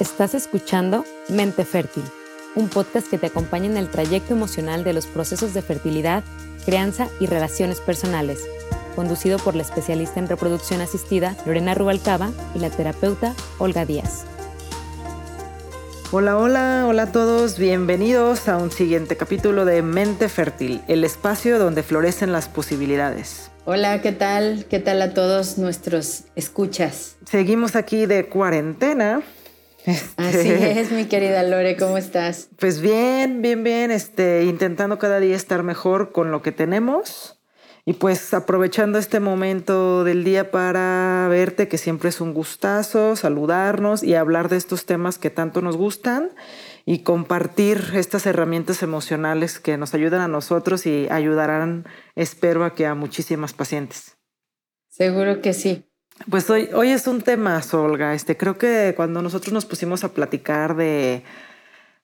Estás escuchando Mente Fértil, un podcast que te acompaña en el trayecto emocional de los procesos de fertilidad, crianza y relaciones personales, conducido por la especialista en reproducción asistida Lorena Rubalcaba y la terapeuta Olga Díaz. Hola, hola, hola a todos, bienvenidos a un siguiente capítulo de Mente Fértil, el espacio donde florecen las posibilidades. Hola, ¿qué tal? ¿Qué tal a todos nuestros escuchas? Seguimos aquí de cuarentena, Así es, mi querida Lore, ¿cómo estás? Pues bien, bien, bien, este, intentando cada día estar mejor con lo que tenemos y pues aprovechando este momento del día para verte, que siempre es un gustazo, saludarnos y hablar de estos temas que tanto nos gustan y compartir estas herramientas emocionales que nos ayudan a nosotros y ayudarán, espero, a que a muchísimas pacientes. Seguro que sí. Pues hoy, hoy es un tema, Olga. Este, creo que cuando nosotros nos pusimos a platicar de,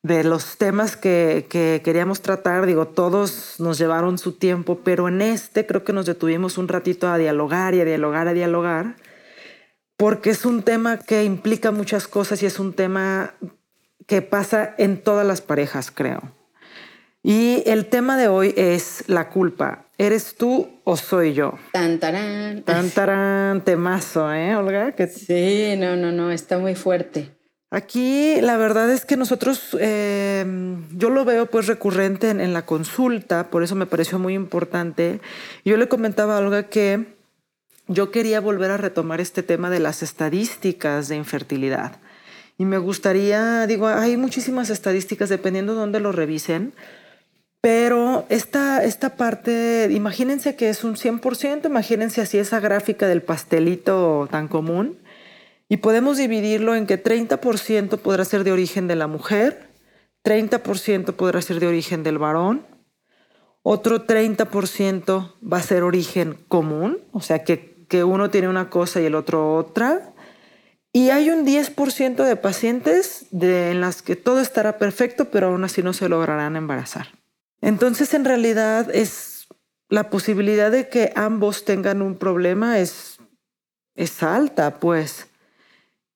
de los temas que, que, queríamos tratar, digo, todos nos llevaron su tiempo, pero en este creo que nos detuvimos un ratito a dialogar y a dialogar, a dialogar, porque es un tema que implica muchas cosas y es un tema que pasa en todas las parejas, creo. Y el tema de hoy es la culpa. ¿Eres tú o soy yo? Tan, tarán. Tan, tarán, temazo, ¿eh, Olga? Sí, no, no, no, está muy fuerte. Aquí la verdad es que nosotros, eh, yo lo veo pues recurrente en, la consulta, por eso me pareció muy importante. Yo le comentaba a Olga que yo quería volver a retomar este tema de las estadísticas de infertilidad. Y me gustaría, digo, hay muchísimas estadísticas dependiendo de dónde lo revisen, pero esta, esta parte, imagínense que es un 100%, imagínense así esa gráfica del pastelito tan común, y podemos dividirlo en que 30% podrá ser de origen de la mujer, 30% podrá ser de origen del varón, otro 30% va a ser origen común, o sea que, que uno tiene una cosa y el otro otra, y hay un 10% de pacientes de, en las que todo estará perfecto, pero aún así no se lograrán embarazar. Entonces, en realidad, es la posibilidad de que ambos tengan un problema es, es alta, pues.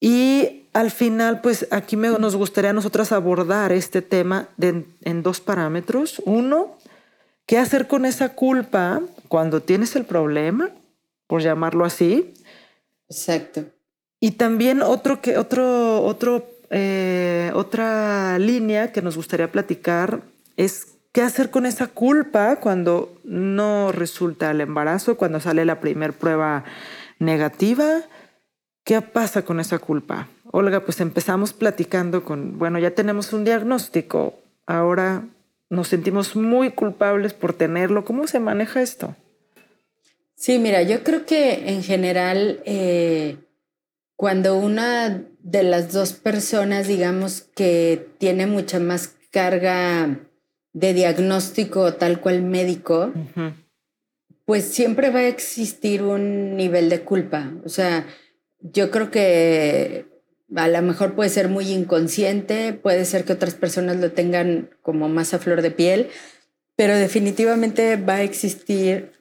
Y al final, pues aquí nos gustaría a nosotras abordar este tema en dos parámetros. Uno, ¿qué hacer con esa culpa cuando tienes el problema, por llamarlo así? Exacto. Y también otro que, otro, otro, eh, otra línea que nos gustaría platicar es ¿Qué hacer con esa culpa cuando no resulta el embarazo, cuando sale la primera prueba negativa? ¿Qué pasa con esa culpa? Olga, pues empezamos platicando con, bueno, ya tenemos un diagnóstico, ahora nos sentimos muy culpables por tenerlo. ¿Cómo se maneja esto? Sí, mira, yo creo que en general, eh, cuando una de las dos personas, digamos, que tiene mucha más carga de diagnóstico tal cual médico, pues siempre va a existir un nivel de culpa. O sea, yo creo que a lo mejor puede ser muy inconsciente, puede ser que otras personas lo tengan como más a flor de piel, pero definitivamente va a existir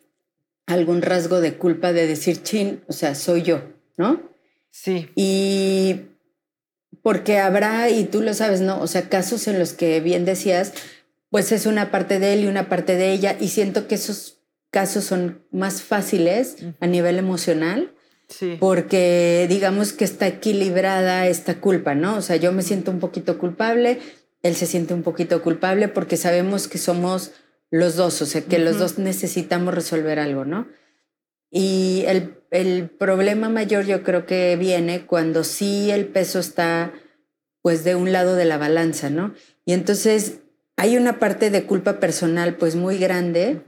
algún rasgo de culpa de decir, chin, o sea, soy yo, ¿no? Sí. Y porque habrá, y tú lo sabes, ¿no? O sea, casos en los que bien decías, pues es una parte de él y una parte de ella y siento que esos casos son más fáciles a nivel emocional. Porque digamos que está equilibrada esta culpa, ¿no? O sea, yo me siento un poquito culpable, él se siente un poquito culpable porque sabemos que somos los dos, o sea, que los dos necesitamos resolver algo, ¿no? Y el, el, problema mayor yo creo que viene cuando sí el peso está pues de un lado de la balanza, ¿no? Y entonces hay una parte de culpa personal pues muy grande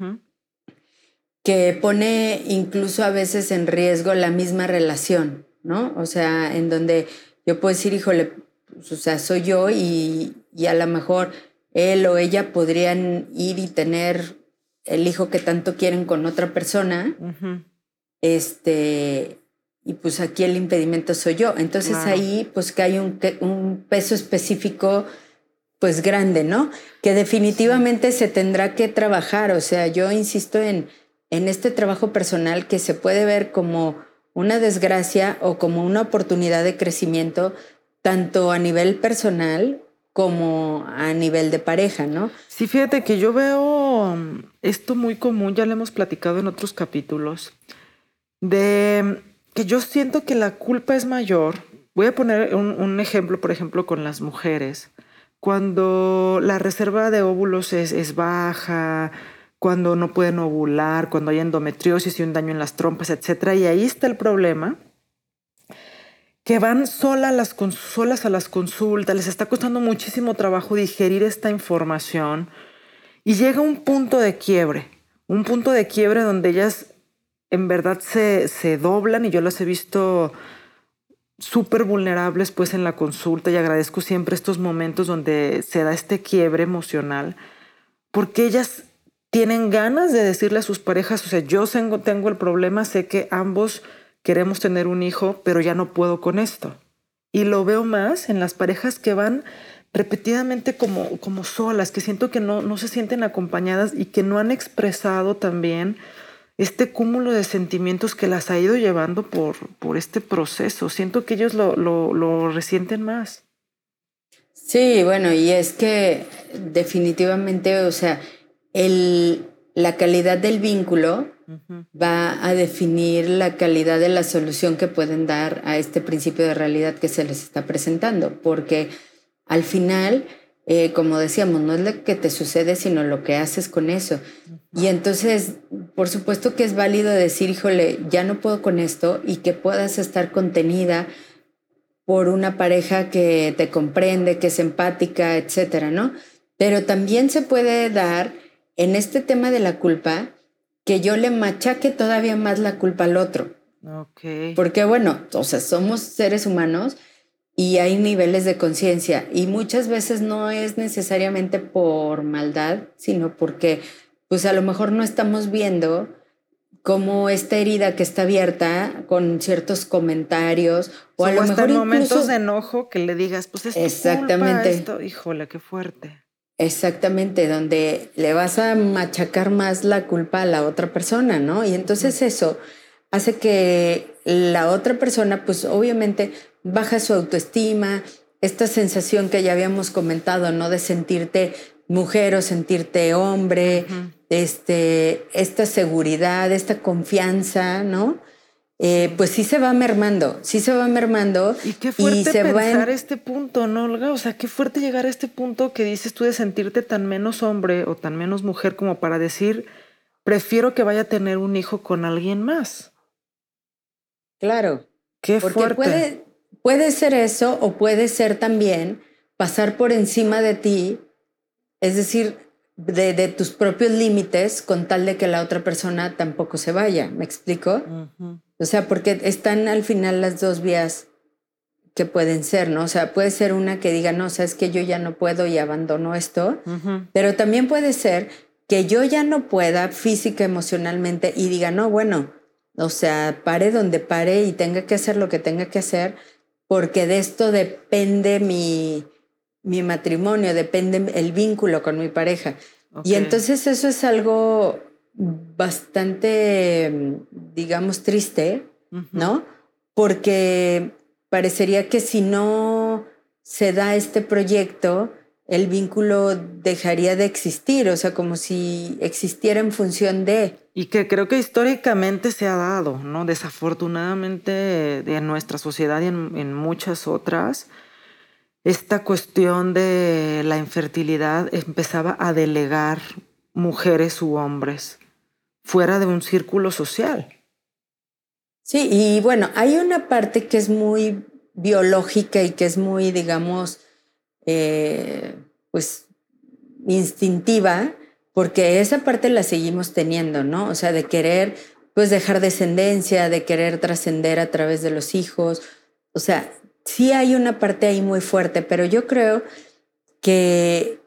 que pone incluso a veces en riesgo la misma relación, ¿no? O sea, en donde yo puedo decir, híjole, pues, o sea, soy yo y, a lo mejor él o ella podrían ir y tener el hijo que tanto quieren con otra persona, este, y pues aquí el impedimento soy yo. Entonces ahí pues que hay un, un peso específico pues grande, ¿no? Que definitivamente se tendrá que trabajar. O sea, yo insisto en, en este trabajo personal que se puede ver como una desgracia o como una oportunidad de crecimiento, tanto a nivel personal como a nivel de pareja, ¿no? Sí, fíjate que yo veo esto muy común, ya lo hemos platicado en otros capítulos, de que yo siento que la culpa es mayor. Voy a poner un, ejemplo, por ejemplo, con las mujeres. Cuando la reserva de óvulos es, es baja, cuando no pueden ovular, cuando hay endometriosis y un daño en las trompas, etc. Y ahí está el problema que van sola las, solas a las consultas, les está costando muchísimo trabajo digerir esta información y llega un punto de quiebre, un punto de quiebre donde ellas en verdad se, se doblan y yo las he visto súper vulnerables pues en la consulta y agradezco siempre estos momentos donde se da este quiebre emocional porque ellas tienen ganas de decirle a sus parejas, o sea, yo tengo, tengo el problema, sé que ambos queremos tener un hijo, pero ya no puedo con esto. Y lo veo más en las parejas que van repetidamente como, como solas, que siento que no, no se sienten acompañadas y que no han expresado también este cúmulo de sentimientos que las ha ido llevando por, por este proceso. Siento que ellos lo, lo, lo resienten más. Sí, bueno, y es que definitivamente, o sea, el, la calidad del vínculo va a definir la calidad de la solución que pueden dar a este principio de realidad que se les está presentando, porque al final, eh, como decíamos, no es lo que te sucede, sino lo que haces con eso. Y entonces, por supuesto que es válido decir, híjole, ya no puedo con esto y que puedas estar contenida por una pareja que te comprende, que es empática, etcétera, ¿no? Pero también se puede dar en este tema de la culpa que yo le machaque todavía más la culpa al otro. Okay. Porque bueno, o sea, somos seres humanos y hay niveles de conciencia y muchas veces no es necesariamente por maldad, sino porque pues a lo mejor no estamos viendo cómo esta herida que está abierta con ciertos comentarios o, a lo mejor en momentos de enojo que le digas, pues es exactamente esto, híjole, qué fuerte. Exactamente, donde le vas a machacar más la culpa a la otra persona, ¿no? Y entonces eso hace que la otra persona, pues obviamente baja su autoestima, esta sensación que ya habíamos comentado, ¿no? De sentirte mujer o sentirte hombre, este, esta seguridad, esta confianza, ¿no? Eh, pues sí se va mermando, sí se va mermando. Y qué fuerte pensar este punto, ¿no, Olga? O sea, qué fuerte llegar a este punto que dices tú de sentirte tan menos hombre o tan menos mujer como para decir, prefiero que vaya a tener un hijo con alguien más. Claro. Qué fuerte. Puede, puede ser eso o puede ser también pasar por encima de ti, es decir, de, tus propios límites con tal de que la otra persona tampoco se vaya. ¿Me explico? O sea, porque están al final las dos vías que pueden ser, ¿no? O sea, puede ser una que diga, no, sabes que yo ya no puedo y abandono esto, pero también puede ser que yo ya no pueda física, emocionalmente y diga, no, bueno, o sea, pare donde pare y tenga que hacer lo que tenga que hacer, porque de esto depende mi, mi matrimonio, depende el vínculo con mi pareja. Y entonces eso es algo bastante, digamos, triste, ¿no? Porque parecería que si no se da este proyecto, el vínculo dejaría de existir, o sea, como si existiera en función de... Y que creo que históricamente se ha dado, ¿no? Desafortunadamente en nuestra sociedad y en, en muchas otras, esta cuestión de la infertilidad empezaba a delegar mujeres u hombres fuera de un círculo social. Sí, y bueno, hay una parte que es muy biológica y que es muy, digamos, eh, pues instintiva, porque esa parte la seguimos teniendo, ¿no? O sea, de querer, pues dejar descendencia, de querer trascender a través de los hijos. O sea, sí hay una parte ahí muy fuerte, pero yo creo que,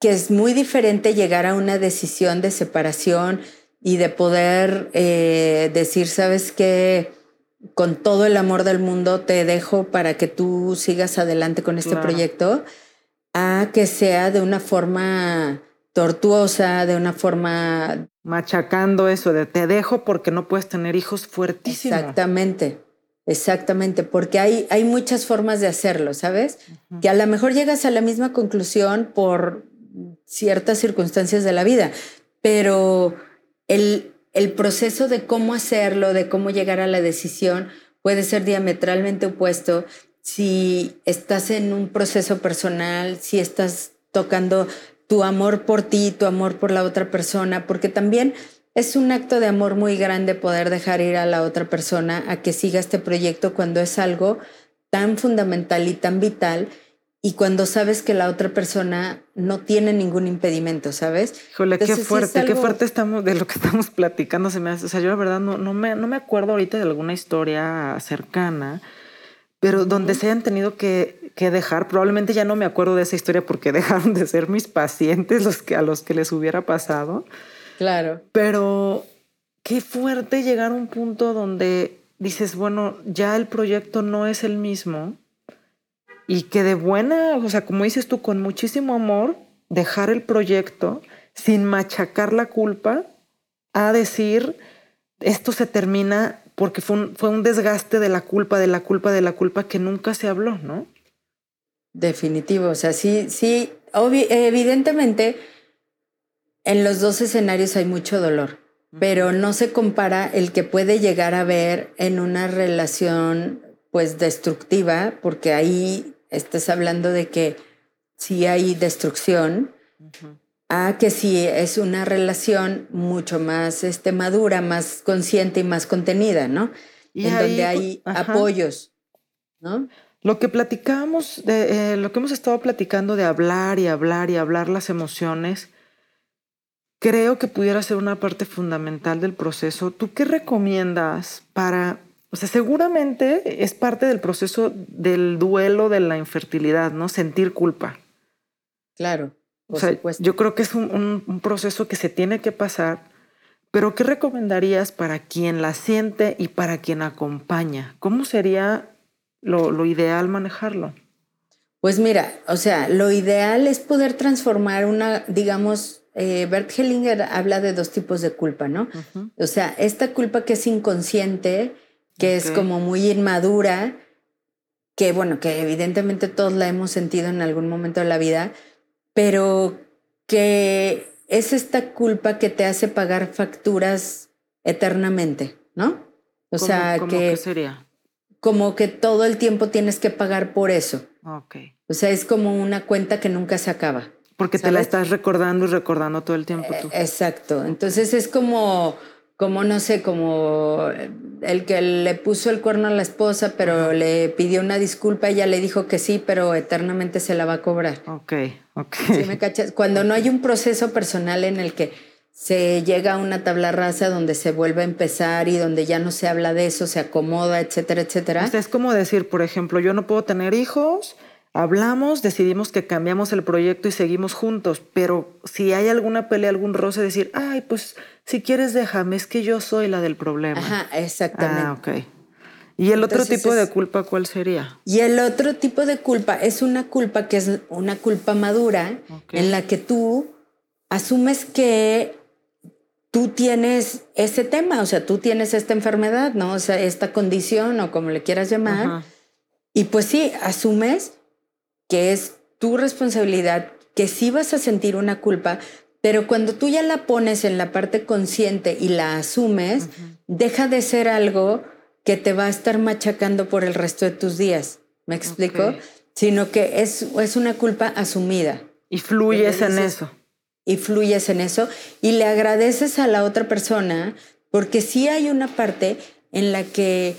que es muy diferente llegar a una decisión de separación y de poder eh, decir, sabes que con todo el amor del mundo te dejo para que tú sigas adelante con este proyecto, a que sea de una forma tortuosa, de una forma... Machacando eso de te dejo porque no puedes tener hijos fuertísimos. Exactamente. Exactamente, porque hay, hay muchas formas de hacerlo, ¿sabes? Que a lo mejor llegas a la misma conclusión por ciertas circunstancias de la vida, pero el, el proceso de cómo hacerlo, de cómo llegar a la decisión, puede ser diametralmente opuesto. Si estás en un proceso personal, si estás tocando tu amor por ti, tu amor por la otra persona, porque también es un acto de amor muy grande poder dejar ir a la otra persona a que siga este proyecto cuando es algo tan fundamental y tan vital y cuando sabes que la otra persona no tiene ningún impedimento, ¿sabes? Híjole, qué fuerte, qué fuerte estamos de lo que estamos platicando. Se me hace, o sea, yo la verdad no, no, me, no me acuerdo ahorita de alguna historia cercana, pero donde se hayan tenido que, que, dejar, probablemente ya no me acuerdo de esa historia porque dejaron de ser mis pacientes los que, a los que les hubiera pasado. Claro. Pero qué fuerte llegar a un punto donde dices, bueno, ya el proyecto no es el mismo y que de buena, o sea, como dices tú, con muchísimo amor, dejar el proyecto sin machacar la culpa a decir, esto se termina porque fue un, fue un desgaste de la culpa, de la culpa, de la culpa que nunca se habló, ¿no? Definitivo, o sea, sí, sí, evidentemente en los dos escenarios hay mucho dolor, pero no se compara el que puede llegar a ver en una relación pues destructiva, porque ahí estás hablando de que sí hay destrucción, a que sí es una relación mucho más este, madura, más consciente y más contenida, ¿no? Y en donde hay apoyos, ¿no? Lo que platicamos, de, eh, lo que hemos estado platicando de hablar y hablar y hablar las emociones, creo que pudiera ser una parte fundamental del proceso. ¿Tú qué recomiendas para, o sea, seguramente es parte del proceso del duelo de la infertilidad, ¿no? Sentir culpa. Claro. o sea, yo creo que es un, proceso que se tiene que pasar, pero ¿qué recomendarías para quien la siente y para quien acompaña? ¿Cómo sería lo, lo ideal manejarlo? Pues mira, o sea, lo ideal es poder transformar una, digamos, eh, Bert Hellinger habla de dos tipos de culpa, ¿no? O sea, esta culpa que es inconsciente, que es como muy inmadura, que bueno, que evidentemente todos la hemos sentido en algún momento de la vida, pero que es esta culpa que te hace pagar facturas eternamente, ¿no? O sea, que, sería? Como que todo el tiempo tienes que pagar por eso. Ok. O sea, es como una cuenta que nunca se acaba. Porque te la estás recordando y recordando todo el tiempo tú. Eh, exacto. Entonces es como, como no sé, como el que le puso el cuerno a la esposa, pero le pidió una disculpa, ella le dijo que sí, pero eternamente se la va a cobrar. Ok, ok. ¿Sí me cachas? Cuando no hay un proceso personal en el que se llega a una tabla rasa donde se vuelve a empezar y donde ya no se habla de eso, se acomoda, etcétera, etcétera. es como decir, por ejemplo, yo no puedo tener hijos Hablamos, decidimos que cambiamos el proyecto y seguimos juntos, pero si hay alguna pelea, algún roce, decir, ay, pues si quieres déjame, es que yo soy la del problema. Ajá, exactamente. Ah, ok. ¿Y el otro tipo de culpa cuál sería? Y el otro tipo de culpa es una culpa que es una culpa madura en la que tú asumes que tú tienes ese tema, o sea, tú tienes esta enfermedad, ¿no? O sea, esta condición o como le quieras llamar. Y pues sí, asumes que es tu responsabilidad, que sí vas a sentir una culpa, pero cuando tú ya la pones en la parte consciente y la asumes, deja de ser algo que te va a estar machacando por el resto de tus días. ¿Me explico? Sino que es, es una culpa asumida. Y fluyes en eso. Y fluyes en eso y le agradeces a la otra persona porque sí hay una parte en la que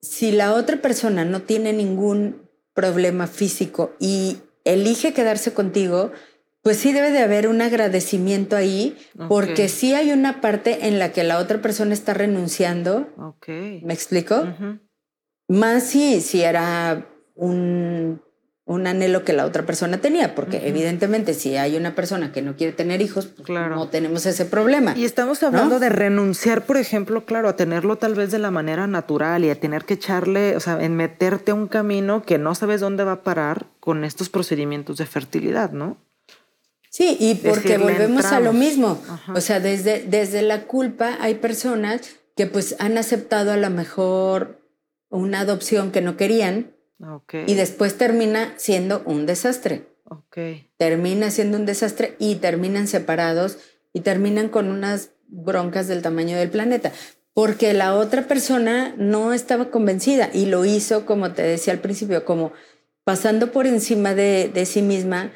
si la otra persona no tiene ningún problema físico y elige quedarse contigo, pues sí debe de haber un agradecimiento ahí, porque sí hay una parte en la que la otra persona está renunciando. ¿Me explico? Más si, si era un un anhelo que la otra persona tenía, porque evidentemente si hay una persona que no quiere tener hijos, pues no tenemos ese problema. Y estamos hablando de renunciar, por ejemplo, claro, a tenerlo tal vez de la manera natural y a tener que echarle, o sea, en meterte a un camino que no sabes dónde va a parar con estos procedimientos de fertilidad, ¿no? Sí, y porque volvemos a lo mismo. O sea, desde, desde la culpa hay personas que pues han aceptado a lo mejor una adopción que no querían y después termina siendo un desastre. Termina siendo un desastre y terminan separados y terminan con unas broncas del tamaño del planeta. Porque la otra persona no estaba convencida y lo hizo, como te decía al principio, como pasando por encima de, sí misma,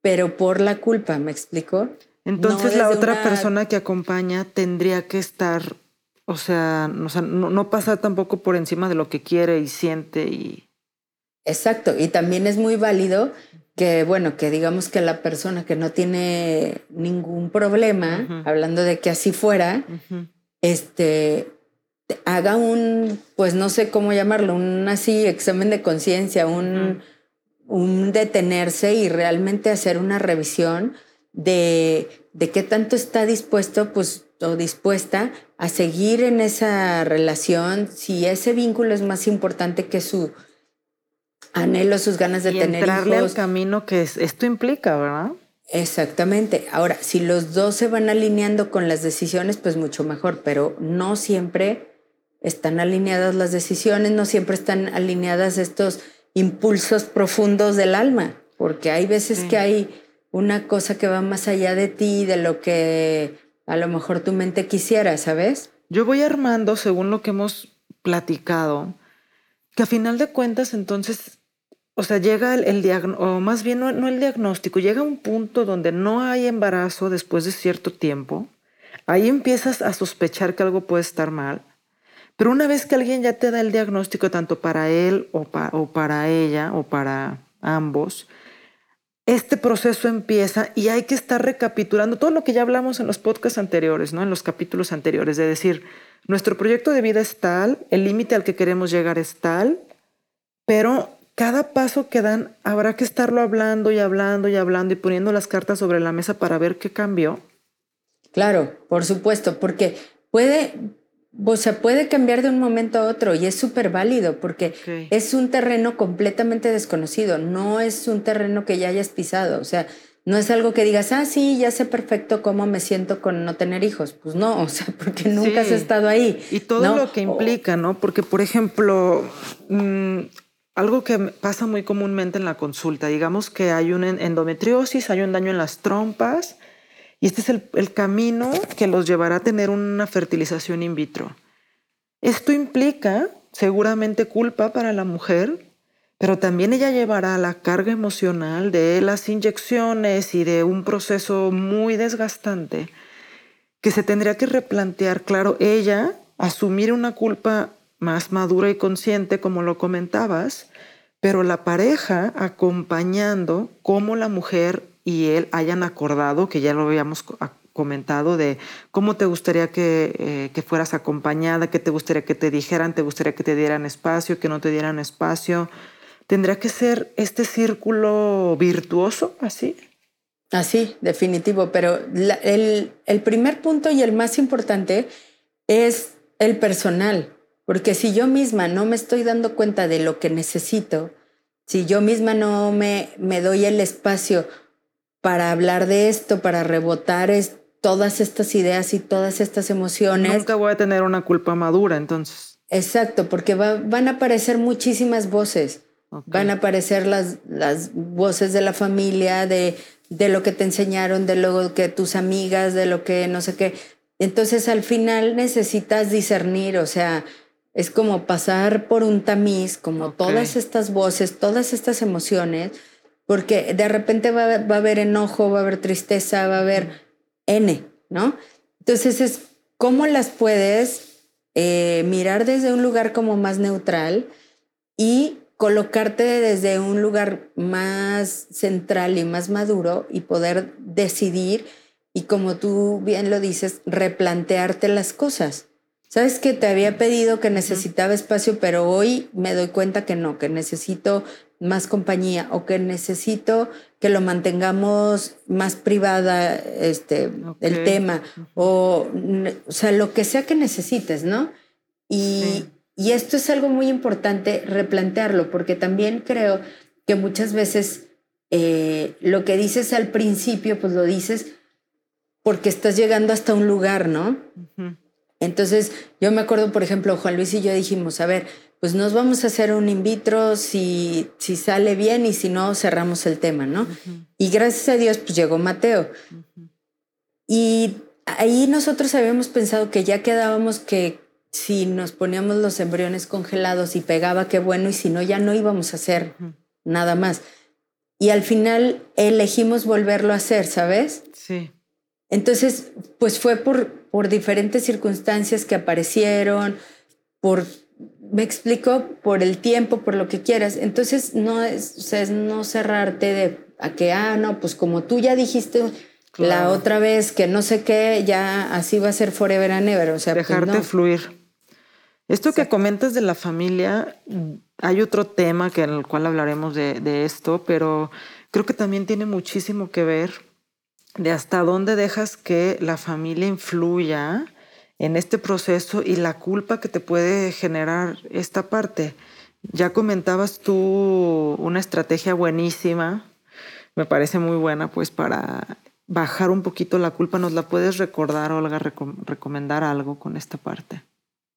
pero por la culpa, ¿me explico? Entonces la otra persona que acompaña tendría que estar, o sea, no, no pasar tampoco por encima de lo que quiere y siente y... Exacto, y también es muy válido que, bueno, que digamos que la persona que no tiene ningún problema, hablando de que así fuera, este, haga un, pues no sé cómo llamarlo, un así examen de conciencia, un, un detenerse y realmente hacer una revisión de, de qué tanto está dispuesto, pues, o dispuesta a seguir en esa relación, si ese vínculo es más importante que su anhelo, sus ganas de y tener entrarle al camino que esto implica, ¿verdad? Exactamente. Ahora, si los dos se van alineando con las decisiones, pues mucho mejor, pero no siempre están alineadas las decisiones, no siempre están alineadas estos impulsos profundos del alma, porque hay veces que hay una cosa que va más allá de ti, de lo que a lo mejor tu mente quisiera, ¿sabes? Yo voy armando, según lo que hemos platicado, que a final de cuentas entonces o sea, llega el, diagnóstico, o más bien no, el diagnóstico, llega un punto donde no hay embarazo después de cierto tiempo. Ahí empiezas a sospechar que algo puede estar mal. Pero una vez que alguien ya te da el diagnóstico, tanto para él o, o para ella o para ambos, este proceso empieza y hay que estar recapitulando todo lo que ya hablamos en los podcasts anteriores, ¿no? En los capítulos anteriores, de decir, nuestro proyecto de vida es tal, el límite al que queremos llegar es tal, pero cada paso que dan habrá que estarlo hablando y hablando y hablando y poniendo las cartas sobre la mesa para ver qué cambió. Claro, por supuesto, porque puede, o sea, puede cambiar de un momento a otro y es súper válido porque es un terreno completamente desconocido, no es un terreno que ya hayas pisado, o sea, no es algo que digas, ah, sí, ya sé perfecto cómo me siento con no tener hijos. Pues no, o sea, porque nunca has estado ahí. Y todo lo que implica, ¿no? Porque, por ejemplo, mm, algo que pasa muy comúnmente en la consulta, digamos que hay una endometriosis, hay un daño en las trompas, y este es el, camino que los llevará a tener una fertilización in vitro. Esto implica seguramente culpa para la mujer, pero también ella llevará la carga emocional de las inyecciones y de un proceso muy desgastante que se tendría que replantear, claro, ella asumir una culpa más madura y consciente, como lo comentabas, pero la pareja acompañando cómo la mujer y él hayan acordado, que ya lo habíamos comentado, de cómo te gustaría que, eh, que, fueras acompañada, qué te gustaría que te dijeran, te gustaría que te dieran espacio, que no te dieran espacio. ¿Tendría que ser este círculo virtuoso así? Así, definitivo, pero el, el primer punto y el más importante es el personal. Porque si yo misma no me estoy dando cuenta de lo que necesito, si yo misma no me, me doy el espacio para hablar de esto, para rebotar todas estas ideas y todas estas emociones. Nunca voy a tener una culpa madura, entonces. Exacto, porque van a aparecer muchísimas voces. Van a aparecer las, las voces de la familia, de, de lo que te enseñaron, de lo que tus amigas, de lo que no sé qué. Entonces al final necesitas discernir, o sea, es como pasar por un tamiz, como todas estas voces, todas estas emociones, porque de repente va, a haber enojo, va a haber tristeza, va a haber N, ¿no? Entonces es cómo las puedes eh, mirar desde un lugar como más neutral y colocarte desde un lugar más central y más maduro y poder decidir y como tú bien lo dices, replantearte las cosas. Sabes que te había pedido que necesitaba espacio, pero hoy me doy cuenta que no, que necesito más compañía o que necesito que lo mantengamos más privada este el tema. O o sea lo que sea que necesites no y, y esto es algo muy importante replantearlo porque también creo que muchas veces eh, lo que dices al principio pues lo dices porque estás llegando hasta un lugar no entonces, yo me acuerdo, por ejemplo, Juan Luis y yo dijimos, a ver, pues nos vamos a hacer un in vitro si, si sale bien y si no, cerramos el tema, ¿no? Y gracias a Dios, pues llegó Mateo. Y ahí nosotros habíamos pensado que ya quedábamos que si nos poníamos los embriones congelados y pegaba, qué bueno, y si no, ya no íbamos a hacer nada más. Y al final elegimos volverlo a hacer, ¿sabes? Sí. Entonces, pues fue por, por diferentes circunstancias que aparecieron, por me explico por el tiempo, por lo que quieras. Entonces, no es, o sea, es no cerrarte de a que, ah, no, pues como tú ya dijiste la otra vez que no sé qué, ya así va a ser forever and ever. O sea, pues dejarte fluir. Esto que comentas de la familia, hay otro tema que en el cual hablaremos de, de esto, pero creo que también tiene muchísimo que ver de hasta dónde dejas que la familia influya en este proceso y la culpa que te puede generar esta parte. Ya comentabas tú una estrategia buenísima, me parece muy buena, pues para bajar un poquito la culpa. ¿Nos la puedes recordar, Olga, recomendar algo con esta parte?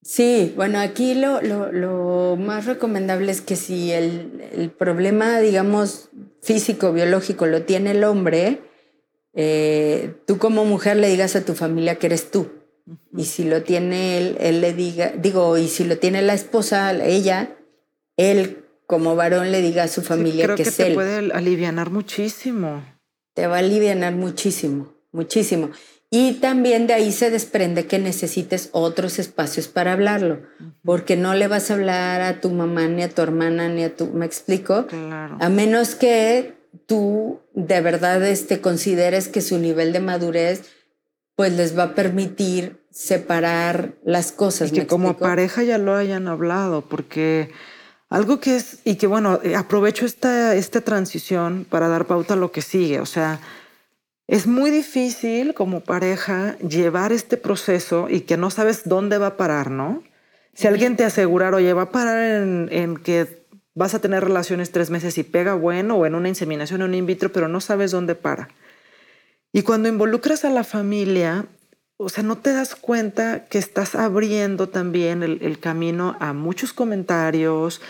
Sí, bueno, aquí lo, lo, más recomendable es que si el, el, problema, digamos, físico, biológico lo tiene el hombre, eh, tú como mujer le digas a tu familia que eres tú. Y si lo tiene él, él le diga, digo, y si lo tiene la esposa, ella, él como varón le diga a su familia creo que, que es te él. puede alivianar muchísimo. Te va a alivianar muchísimo, muchísimo. Y también de ahí se desprende que necesites otros espacios para hablarlo, porque no le vas a hablar a tu mamá, ni a tu hermana, ni a tu, ¿me explico? Claro. A menos que tú de verdad este, consideres que su nivel de madurez pues les va a permitir separar las cosas. Y que como pareja ya lo hayan hablado, porque algo que es, y que bueno, aprovecho esta, esta transición para dar pauta a lo que sigue, o sea, es muy difícil como pareja llevar este proceso y que no sabes dónde va a parar, ¿no? Si alguien te asegurara, oye, va a parar en, en que vas a tener relaciones tres meses y pega bueno, o en una inseminación o un in vitro, pero no sabes dónde para. Y cuando involucras a la familia, o sea, no te das cuenta que estás abriendo también el, camino a muchos comentarios,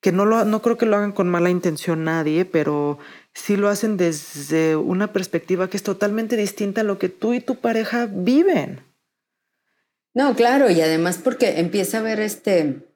que no, lo, no creo que lo hagan con mala intención nadie, pero sí lo hacen desde una perspectiva que es totalmente distinta a lo que tú y tu pareja viven. No, claro, y además porque empieza a ver este,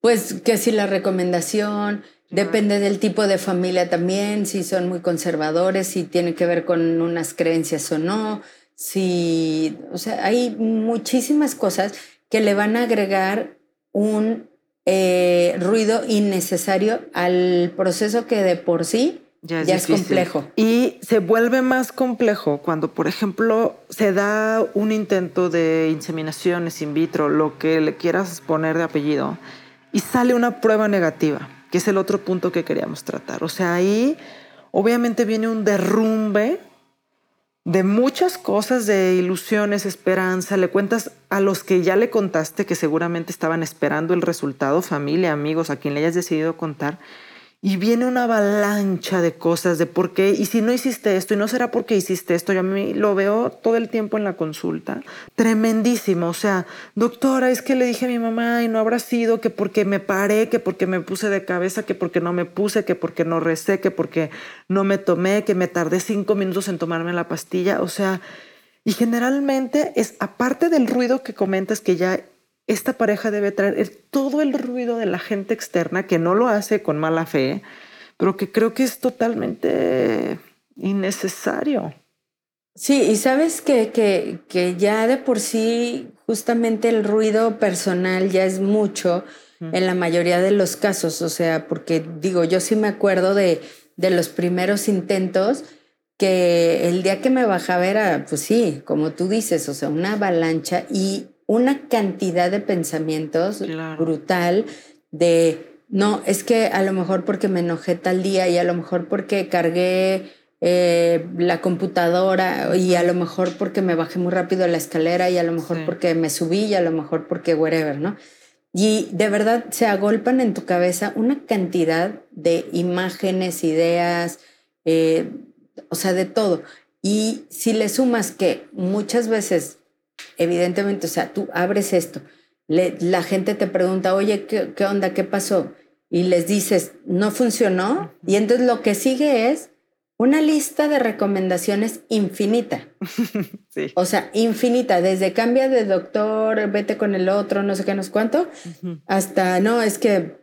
pues que si la recomendación, Depende del tipo de familia también, si son muy conservadores, si tiene que ver con unas creencias o no, si, o sea, hay muchísimas cosas que le van a agregar un eh, ruido innecesario al proceso que de por sí ya es, complejo. Y se vuelve más complejo cuando, por ejemplo, se da un intento de inseminaciones in vitro, lo que le quieras poner de apellido, y sale una prueba negativa que es el otro punto que queríamos tratar. O sea, ahí obviamente viene un derrumbe de muchas cosas, de ilusiones, esperanza. Le cuentas a los que ya le contaste que seguramente estaban esperando el resultado, familia, amigos, a quien le hayas decidido contar, y viene una avalancha de cosas de por qué, y si no hiciste esto, y no será porque hiciste esto, yo a mí lo veo todo el tiempo en la consulta, tremendísimo, o sea, doctora, es que le dije a mi mamá y no habrá sido que porque me paré, que porque me puse de cabeza, que porque no me puse, que porque no recé, que porque no me tomé, que me tardé cinco minutos en tomarme la pastilla, o sea, y generalmente es aparte del ruido que comentas que ya esta pareja debe traer todo el ruido de la gente externa que no lo hace con mala fe, pero que creo que es totalmente innecesario. Sí, y sabes que, que, que ya de por sí justamente el ruido personal ya es mucho en la mayoría de los casos, o sea, porque digo, yo sí me acuerdo de, de los primeros intentos que el día que me bajaba era, pues sí, como tú dices, o sea, una avalancha y una cantidad de pensamientos brutal de, no, es que a lo mejor porque me enojé tal día y a lo mejor porque cargué eh, la computadora y a lo mejor porque me bajé muy rápido la escalera y a lo mejor porque me subí y a lo mejor porque whatever, ¿no? Y de verdad se agolpan en tu cabeza una cantidad de imágenes, ideas, eh, o sea, de todo. Y si le sumas que muchas veces evidentemente, o sea, tú abres esto la gente te pregunta, oye, ¿qué, ¿qué onda? ¿Qué pasó? Y les dices, no funcionó. Y entonces lo que sigue es una lista de recomendaciones infinita. Sí. O sea, infinita, desde cambia de doctor, vete con el otro, no sé qué, no sé cuánto, hasta, no, es que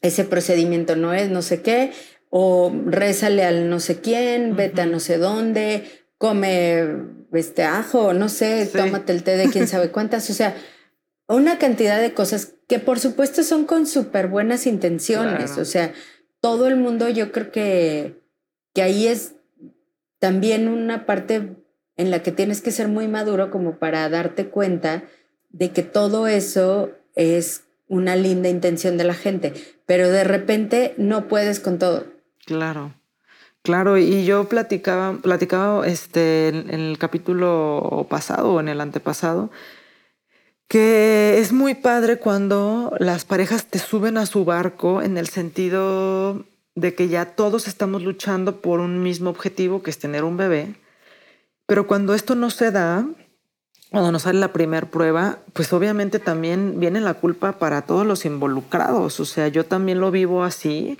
ese procedimiento no es no sé qué, o rézale al no sé quién, vete a no sé dónde, come este ajo, no sé, tómate el té de quién sabe cuántas, o sea, una cantidad de cosas que por supuesto son con súper buenas intenciones, o sea, todo el mundo yo creo que, que ahí es también una parte en la que tienes que ser muy maduro como para darte cuenta de que todo eso es una linda intención de la gente, pero de repente no puedes con todo. Claro. Claro, y yo platicaba, platicaba este, en, el capítulo pasado o en el antepasado, que es muy padre cuando las parejas te suben a su barco en el sentido de que ya todos estamos luchando por un mismo objetivo, que es tener un bebé. Pero cuando esto no se da, cuando nos sale la primera prueba, pues obviamente también viene la culpa para todos los involucrados. O sea, yo también lo vivo así.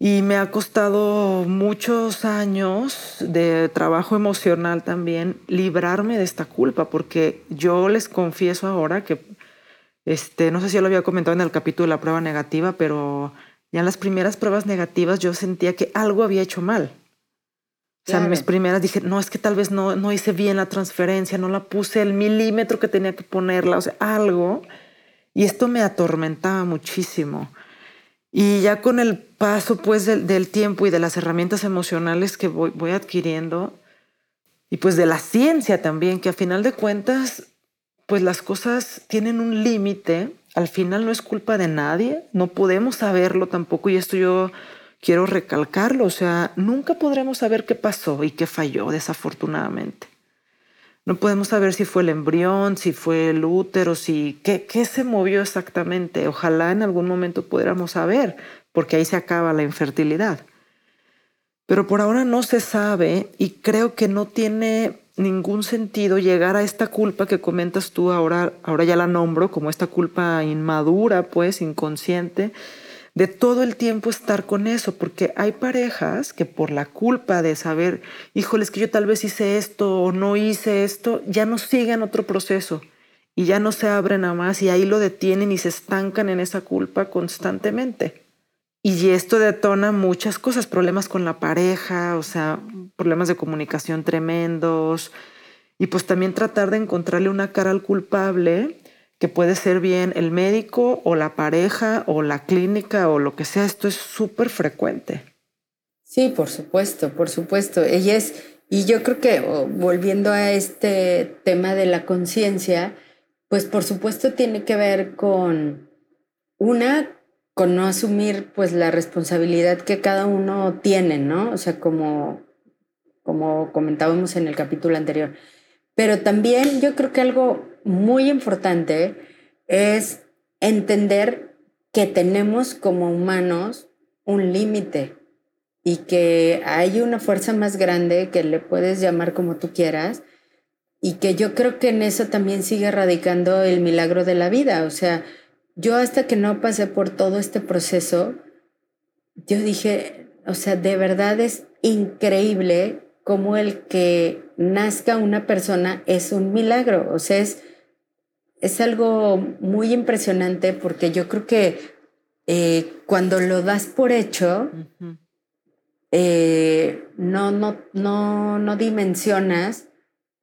Y me ha costado muchos años de trabajo emocional también librarme de esta culpa, porque yo les confieso ahora que, este, no sé si yo lo había comentado en el capítulo de la prueba negativa, pero ya en las primeras pruebas negativas yo sentía que algo había hecho mal. O sea, mis primeras dije, no, es que tal vez no, no hice bien la transferencia, no la puse el milímetro que tenía que ponerla, o sea, algo. Y esto me atormentaba muchísimo. Y ya con el paso pues del, tiempo y de las herramientas emocionales que voy, voy, adquiriendo, y pues de la ciencia también, que a final de cuentas, pues las cosas tienen un límite, al final no es culpa de nadie, no podemos saberlo tampoco, y esto yo quiero recalcarlo, o sea, nunca podremos saber qué pasó y qué falló, desafortunadamente. No podemos saber si fue el embrión, si fue el útero, si qué, qué se movió exactamente. Ojalá en algún momento pudiéramos saber, porque ahí se acaba la infertilidad. Pero por ahora no se sabe y creo que no tiene ningún sentido llegar a esta culpa que comentas tú ahora, ahora ya la nombro como esta culpa inmadura, pues inconsciente, de todo el tiempo estar con eso, porque hay parejas que por la culpa de saber, híjoles, que yo tal vez hice esto o no hice esto, ya no siguen otro proceso y ya no se abren a más y ahí lo detienen y se estancan en esa culpa constantemente. Y esto detona muchas cosas, problemas con la pareja, o sea, problemas de comunicación tremendos. Y pues también tratar de encontrarle una cara al culpable que puede ser bien el médico o la pareja o la clínica o lo que sea. Esto es súper frecuente. Sí, por supuesto, por supuesto. Ella es, y yo creo que volviendo a este tema de la conciencia, pues por supuesto tiene que ver con una, con no asumir pues la responsabilidad que cada uno tiene, ¿no? O sea, como, como comentábamos en el capítulo anterior. Pero también yo creo que algo muy importante es entender que tenemos como humanos un límite y que hay una fuerza más grande que le puedes llamar como tú quieras y que yo creo que en eso también sigue radicando el milagro de la vida. O sea, yo hasta que no pasé por todo este proceso, yo dije, o sea, de verdad es increíble cómo el que nazca una persona es un milagro. O sea, es es algo muy impresionante porque yo creo que eh, cuando lo das por hecho, eh, no, no, no, no dimensionas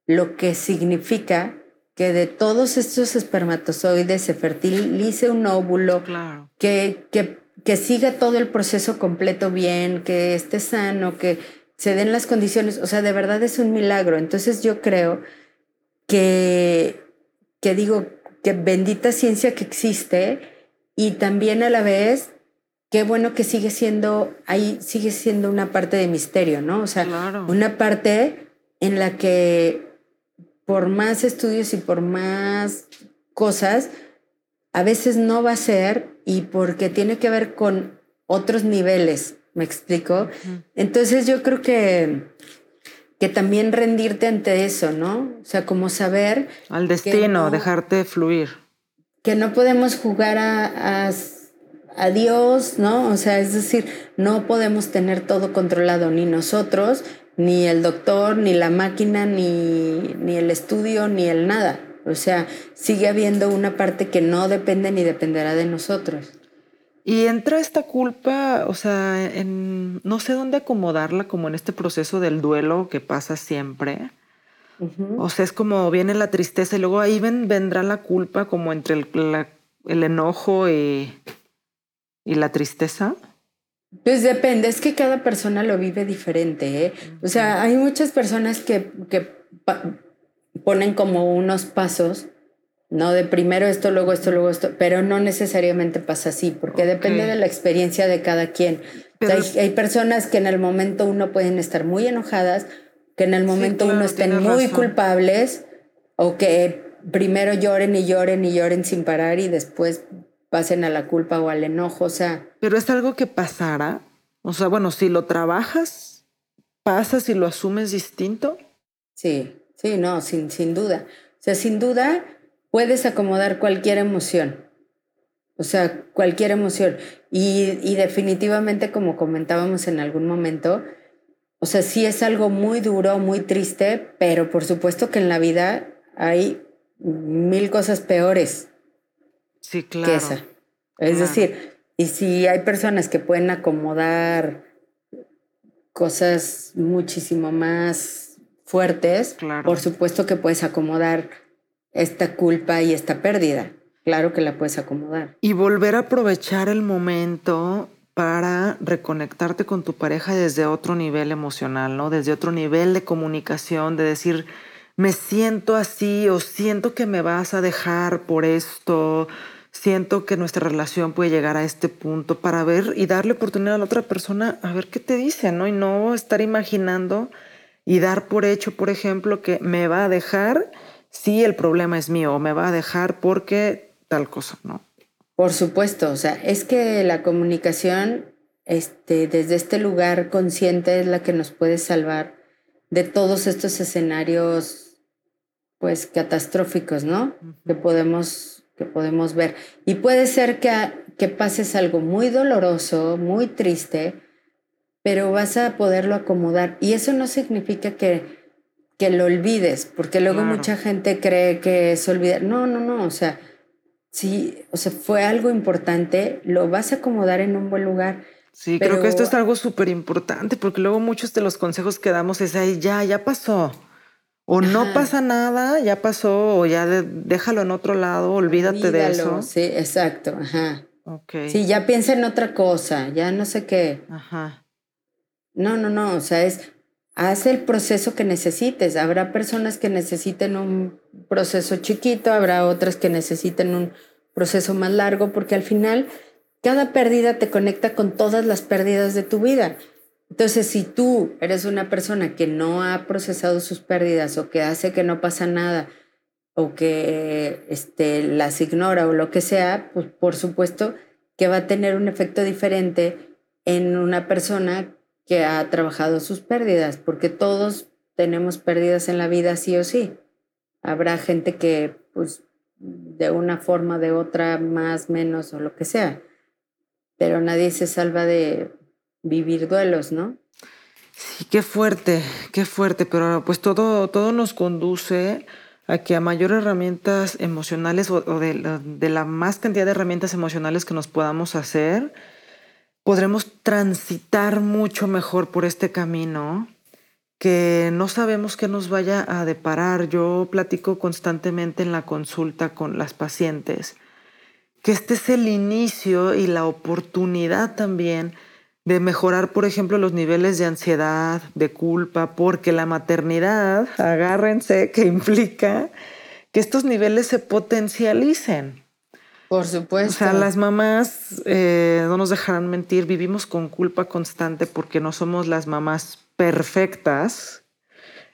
lo que significa que de todos estos espermatozoides se fertilice un óvulo, que, que, que siga todo el proceso completo bien, que esté sano, que se den las condiciones, o sea, de verdad es un milagro. Entonces yo creo que que digo, que bendita ciencia que existe y también a la vez, qué bueno que sigue siendo, ahí sigue siendo una parte de misterio, ¿no? O sea, una parte en la que por más estudios y por más cosas, a veces no va a ser y porque tiene que ver con otros niveles, ¿me explico? Entonces yo creo que que también rendirte ante eso, ¿no? O sea, como saber... Al destino, dejarte fluir. que no podemos jugar a, a, Dios, ¿no? O sea, es decir, no podemos tener todo controlado, ni nosotros, ni el doctor, ni la máquina, ni, ni el estudio, ni el nada. O sea, sigue habiendo una parte que no depende ni dependerá de nosotros. Y entra esta culpa, o sea, en, no sé dónde acomodarla, como en este proceso del duelo que pasa siempre. O sea, es como viene la tristeza y luego ahí ven, vendrá la culpa como entre el, el enojo y, y, la tristeza. Pues depende, es que cada persona lo vive diferente. ¿eh? O sea, hay muchas personas que, que ponen como unos pasos, ¿no? De primero esto, luego esto, luego esto, pero no necesariamente pasa así, porque depende de la experiencia de cada quien. hay, hay personas que en el momento uno pueden estar muy enojadas, que en el momento uno estén muy culpables o que primero lloren y lloren y lloren sin parar y después pasen a la culpa o al enojo, o sea. Pero es algo que pasará. O sea, bueno, si lo trabajas, pasa si lo asumes distinto. Sí, sí, no, sin, sin duda. O sea, sin duda puedes acomodar cualquier emoción. O sea, cualquier emoción. Y, y definitivamente, como comentábamos en algún momento, o sea, sí es algo muy duro, muy triste, pero por supuesto que en la vida hay mil cosas peores sí, claro. que esa. Es decir, y si hay personas que pueden acomodar cosas muchísimo más fuertes, por supuesto que puedes acomodar esta culpa y esta pérdida. Claro que la puedes acomodar. Y volver a aprovechar el momento para reconectarte con tu pareja desde otro nivel emocional, ¿no? Desde otro nivel de comunicación, de decir, me siento así o siento que me vas a dejar por esto, siento que nuestra relación puede llegar a este punto para ver y darle oportunidad a la otra persona a ver qué te dice, ¿no? Y no estar imaginando y dar por hecho, por ejemplo, que me va a dejar si el problema es mío o me va a dejar porque tal cosa, ¿no? Por supuesto, o sea, es que la comunicación este, desde este lugar consciente es la que nos puede salvar de todos estos escenarios pues catastróficos, ¿no? Que podemos, que podemos ver. Y puede ser que, que pases algo muy doloroso, muy triste, pero vas a poderlo acomodar. Y eso no significa que, que lo olvides, porque luego mucha gente cree que es olvidar. No, no, no, o sea, sí, o sea, fue algo importante, lo vas a acomodar en un buen lugar. Sí, creo que esto es algo súper importante porque luego muchos de los consejos que damos es ahí, ya, ya pasó. O no pasa nada, ya pasó, o ya déjalo en otro lado, olvídate de eso. Sí, exacto, ajá. Okay. Sí, ya piensa en otra cosa, ya no sé qué. Ajá. No, no, no, o sea, es haz el proceso que necesites. Habrá personas que necesiten un proceso chiquito, habrá otras que necesiten un proceso más largo, porque al final cada pérdida te conecta con todas las pérdidas de tu vida. Entonces, si tú eres una persona que no ha procesado sus pérdidas o que hace que no pasa nada o que este, las ignora o lo que sea, pues por supuesto que va a tener un efecto diferente en una persona que ha trabajado sus pérdidas, porque todos tenemos pérdidas en la vida sí o sí. Habrá gente que, pues, de una forma, de otra, más, menos o lo que sea. Pero nadie se salva de vivir duelos, ¿no? Sí, qué fuerte, qué fuerte, pero pues todo, todo nos conduce a que a mayor herramientas emocionales o, de, de la más cantidad de herramientas emocionales que nos podamos hacer, podremos transitar mucho mejor por este camino que no sabemos qué nos vaya a deparar. Yo platico constantemente en la consulta con las pacientes que este es el inicio y la oportunidad también de mejorar, por ejemplo, los niveles de ansiedad, de culpa, porque la maternidad, agárrense, que implica que estos niveles se potencialicen. Por supuesto. O sea, las mamás, eh, no nos dejarán mentir, vivimos con culpa constante porque no somos las mamás perfectas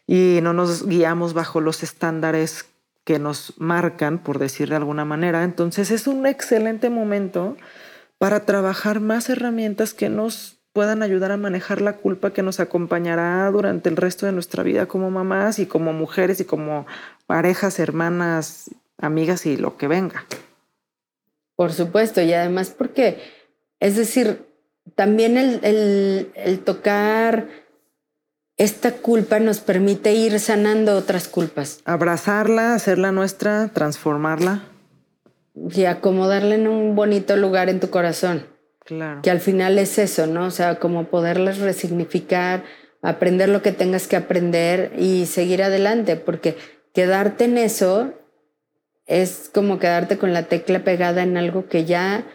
y no nos guiamos bajo los estándares que nos marcan, por decir de alguna manera. Entonces es un excelente momento para trabajar más herramientas que nos puedan ayudar a manejar la culpa que nos acompañará durante el resto de nuestra vida como mamás y como mujeres y como parejas, hermanas, amigas y lo que venga. Por supuesto, y además porque, es decir, también el, el tocar esta culpa nos permite ir sanando otras culpas. Abrazarla, hacerla nuestra, transformarla. Y acomodarla en un bonito lugar en tu corazón. Claro. Que al final es eso, ¿no? O sea, como poderlas resignificar, aprender lo que tengas que aprender y seguir adelante, porque quedarte en eso es como quedarte con la tecla pegada en algo que ya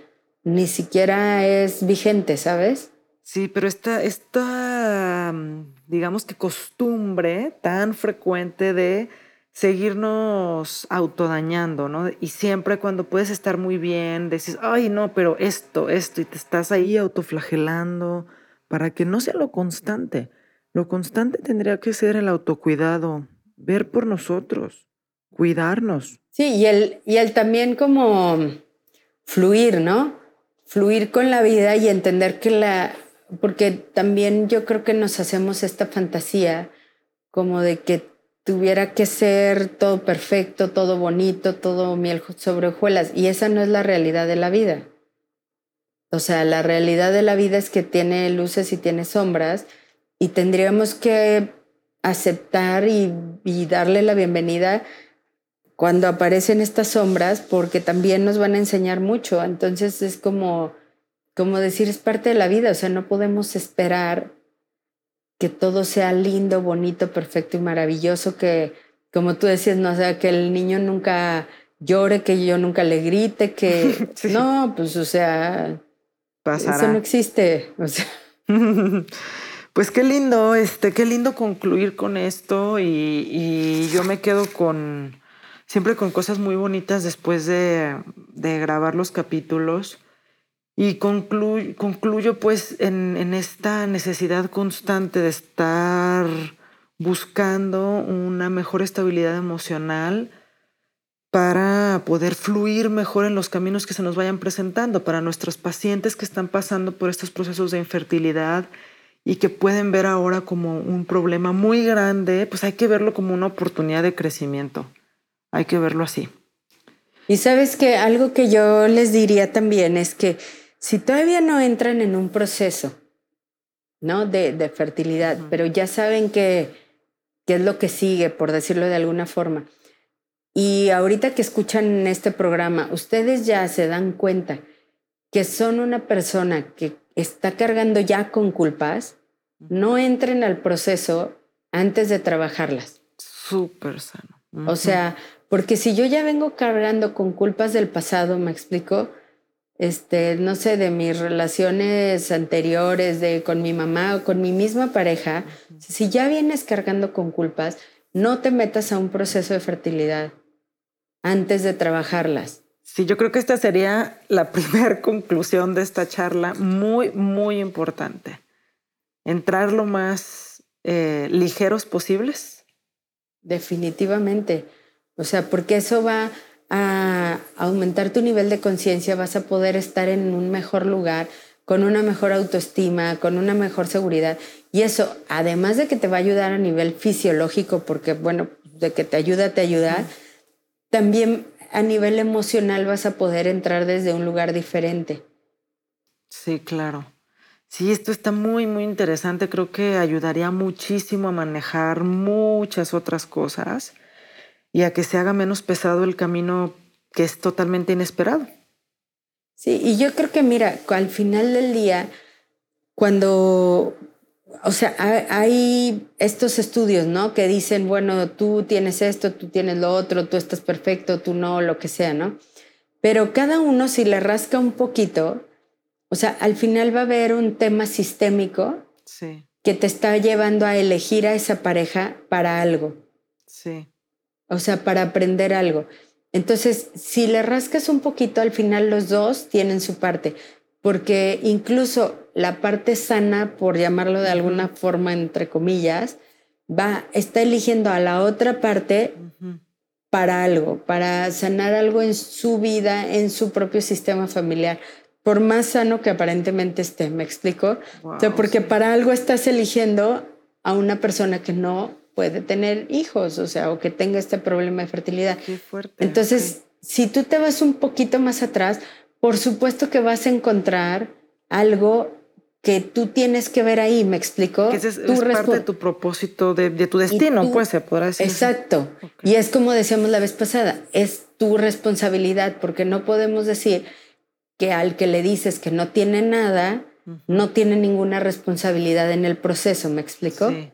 ni siquiera es vigente, ¿sabes? Sí, pero esta, esta, mm, digamos que costumbre tan frecuente de seguirnos autodañando, ¿no? Y siempre cuando puedes estar muy bien, decís, ay, no, pero esto, esto, y te estás ahí autoflagelando para que no sea lo constante. Lo constante tendría que ser el autocuidado, ver por nosotros, cuidarnos. Sí, y el, y el también como fluir, ¿no? Fluir con la vida y entender que la, porque también yo creo que nos hacemos esta fantasía como de que tuviera que ser todo perfecto, todo bonito, todo miel sobre hojuelas, y esa no es la realidad de la vida. O sea, la realidad de la vida es que tiene luces y tiene sombras, y tendríamos que aceptar y, y darle la bienvenida cuando aparecen estas sombras, porque también nos van a enseñar mucho. Entonces es como como decir, es parte de la vida, o sea, no podemos esperar que todo sea lindo, bonito, perfecto y maravilloso, que como tú decías, no, o sea, que el niño nunca llore, que yo nunca le grite, que no, pues o sea, eso no existe, o sea. Pues qué lindo, este, qué lindo concluir con esto y, y yo me quedo con siempre con cosas muy bonitas después de, de grabar los capítulos. Y concluyo, pues en, en, esta necesidad constante de estar buscando una mejor estabilidad emocional para poder fluir mejor en los caminos que se nos vayan presentando, para nuestros pacientes que están pasando por estos procesos de infertilidad y que pueden ver ahora como un problema muy grande, pues hay que verlo como una oportunidad de crecimiento. Hay que verlo así. Y sabes que algo que yo les diría también es que si todavía no entran en un proceso, ¿no? De, de fertilidad, pero ya saben que, qué es lo que sigue, por decirlo de alguna forma. Y ahorita que escuchan este programa, ustedes ya se dan cuenta que son una persona que está cargando ya con culpas, no entren al proceso antes de trabajarlas. Súper sano. O sea, porque si yo ya vengo cargando con culpas del pasado, me explico, este, no sé, de mis relaciones anteriores, de con mi mamá o con mi misma pareja, si ya vienes cargando con culpas, no te metas a un proceso de fertilidad antes de trabajarlas. Sí, yo creo que esta sería la primera conclusión de esta charla, muy, muy importante. Entrar lo más eh, ligeros posibles. Definitivamente. O sea, porque eso va a aumentar tu nivel de conciencia, vas a poder estar en un mejor lugar, con una mejor autoestima, con una mejor seguridad. Y eso, además de que te va a ayudar a nivel fisiológico, porque bueno, de que te ayuda, te ayuda, también a nivel emocional vas a poder entrar desde un lugar diferente. Sí, claro. Sí, esto está muy, muy interesante. Creo que ayudaría muchísimo a manejar muchas otras cosas y a que se haga menos pesado el camino que es totalmente inesperado. Sí, y yo creo que mira, al final del día, cuando, o sea, hay estos estudios, ¿no? Que dicen, bueno, tú tienes esto, tú tienes lo otro, tú estás perfecto, tú no, lo que sea, ¿no? Pero cada uno, si le rasca un poquito, o sea, al final va a haber un tema sistémico que te está llevando a elegir a esa pareja para algo. Sí o sea, para aprender algo. Entonces, si le rascas un poquito, al final los dos tienen su parte, porque incluso la parte sana, por llamarlo de alguna forma, entre comillas, va, está eligiendo a la otra parte para algo, para sanar algo en su vida, en su propio sistema familiar, por más sano que aparentemente esté, ¿me explico? o sea, porque para algo estás eligiendo a una persona que no puede tener hijos, o sea, o que tenga este problema de fertilidad. Qué fuerte. Entonces, si tú te vas un poquito más atrás, por supuesto que vas a encontrar algo que tú tienes que ver ahí, ¿me explico? Que es, parte de tu propósito, de, tu destino, pues se podrá decir. Exacto. Y es como decíamos la vez pasada, es tu responsabilidad, porque no podemos decir que al que le dices que no tiene nada, no tiene ninguna responsabilidad en el proceso, ¿me explico? Sí.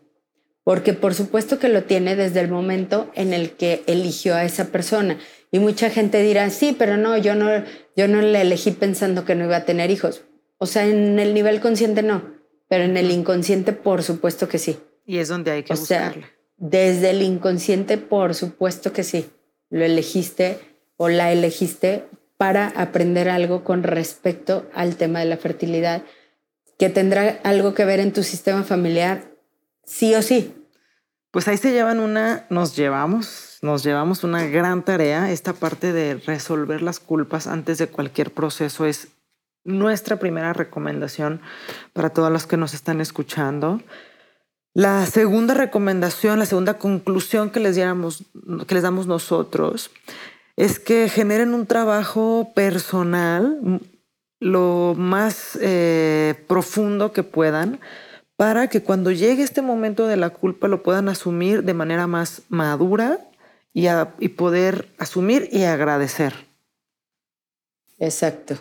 Porque por supuesto que lo tiene desde el momento en el que eligió a esa persona. Y mucha gente dirá, sí, pero no, yo no, yo no le elegí pensando que no iba a tener hijos. O sea, en el nivel consciente no, pero en el inconsciente por supuesto que sí. Y es donde hay que o Sea, desde el inconsciente por supuesto que sí. Lo elegiste o la elegiste para aprender algo con respecto al tema de la fertilidad, que tendrá algo que ver en tu sistema familiar, sí o sí. Pues ahí se llevan una, nos llevamos, nos llevamos una gran tarea. Esta parte de resolver las culpas antes de cualquier proceso es nuestra primera recomendación para todos los que nos están escuchando. La segunda recomendación, la segunda conclusión que les, que les damos nosotros es que generen un trabajo personal lo más eh, profundo que puedan para que cuando llegue este momento de la culpa lo puedan asumir de manera más madura y, y poder asumir y agradecer. Exacto.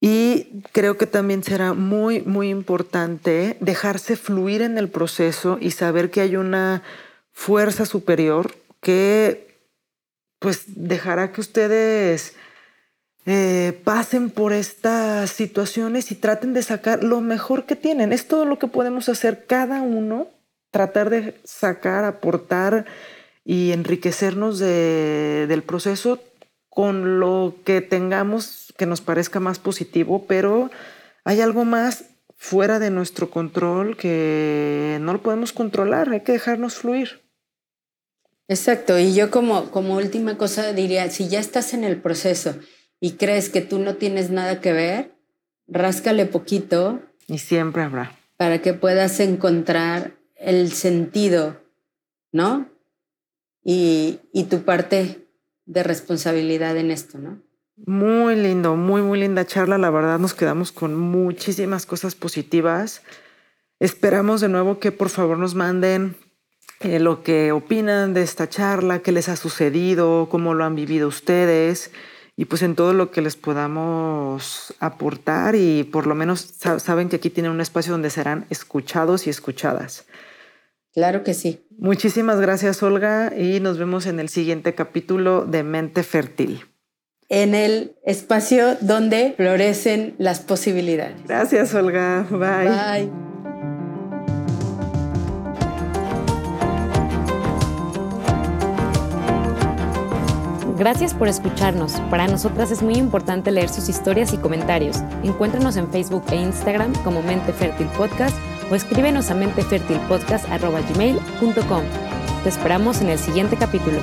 Y creo que también será muy, muy importante dejarse fluir en el proceso y saber que hay una fuerza superior que pues dejará que ustedes eh, pasen por estas situaciones y traten de sacar lo mejor que tienen. Es todo lo que podemos hacer cada uno, tratar de sacar, aportar y enriquecernos del proceso con lo que tengamos que nos parezca más positivo, pero hay algo más fuera de nuestro control que no lo podemos controlar, hay que dejarnos fluir. Exacto, y yo como, como última cosa diría, si ya estás en el proceso y crees que tú no tienes nada que ver, ráscale poquito. Y siempre habrá. Para que puedas encontrar el sentido, ¿no? Y, y tu parte de responsabilidad en esto, ¿no? Muy lindo, muy, muy linda charla. La verdad nos quedamos con muchísimas cosas positivas. Esperamos de nuevo que por favor nos manden eh, lo que opinan de esta charla, qué les ha sucedido, cómo lo han vivido ustedes y pues en todo lo que les podamos aportar y por lo menos saben que aquí tienen un espacio donde serán escuchados y escuchadas. Claro que sí. Muchísimas gracias, Olga, y nos vemos en el siguiente capítulo de Mente Fértil. En el espacio donde florecen las posibilidades. Gracias, Olga. Bye. Bye. Gracias por escucharnos. Para nosotras es muy importante leer sus historias y comentarios. Encuéntranos en Facebook e Instagram como Mente Fértil Podcast o escríbenos a mentefertilpodcast.gmail.com. Te esperamos en el siguiente capítulo.